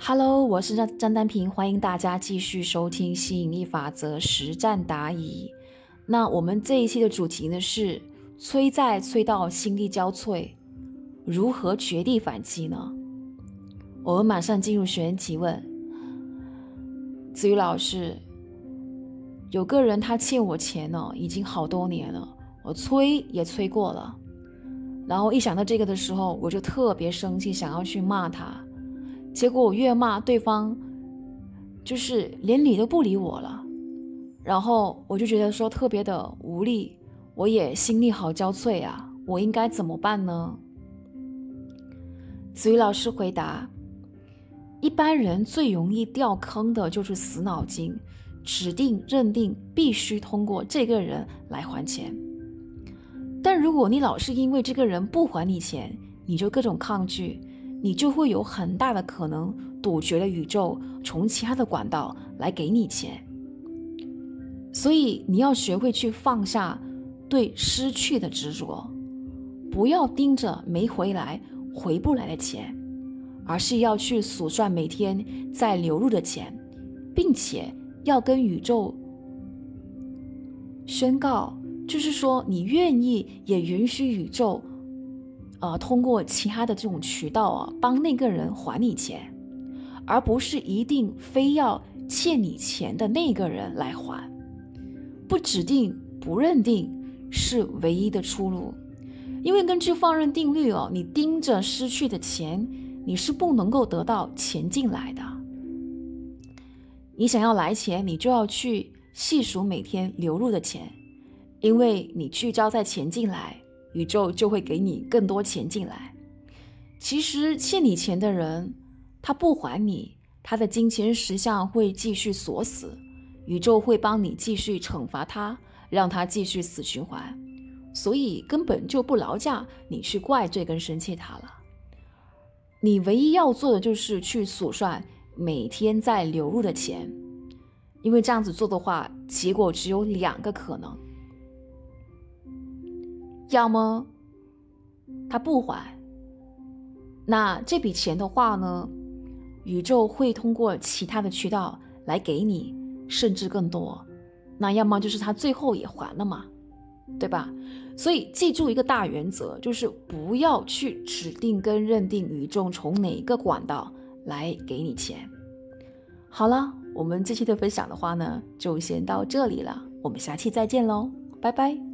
Hello，我是张张丹平，欢迎大家继续收听吸引力法则实战答疑。那我们这一期的主题呢是催债催到心力交瘁，如何绝地反击呢？我们马上进入学员提问。子瑜老师，有个人他欠我钱呢，已经好多年了，我催也催过了，然后一想到这个的时候，我就特别生气，想要去骂他。结果我越骂对方，就是连理都不理我了，然后我就觉得说特别的无力，我也心力好交瘁啊，我应该怎么办呢？子瑜老师回答：一般人最容易掉坑的就是死脑筋，指定认定必须通过这个人来还钱，但如果你老是因为这个人不还你钱，你就各种抗拒。你就会有很大的可能堵绝了宇宙从其他的管道来给你钱，所以你要学会去放下对失去的执着，不要盯着没回来、回不来的钱，而是要去数算每天在流入的钱，并且要跟宇宙宣告，就是说你愿意也允许宇宙。呃，通过其他的这种渠道啊，帮那个人还你钱，而不是一定非要欠你钱的那个人来还，不指定不认定是唯一的出路，因为根据放任定律哦，你盯着失去的钱，你是不能够得到钱进来的。你想要来钱，你就要去细数每天流入的钱，因为你聚焦在钱进来。宇宙就会给你更多钱进来。其实欠你钱的人，他不还你，他的金钱石像会继续锁死，宇宙会帮你继续惩罚他，让他继续死循环。所以根本就不劳驾你去怪罪跟生气他了。你唯一要做的就是去数算每天在流入的钱，因为这样子做的话，结果只有两个可能。要么他不还，那这笔钱的话呢，宇宙会通过其他的渠道来给你，甚至更多。那要么就是他最后也还了嘛，对吧？所以记住一个大原则，就是不要去指定跟认定宇宙从哪个管道来给你钱。好了，我们这期的分享的话呢，就先到这里了，我们下期再见喽，拜拜。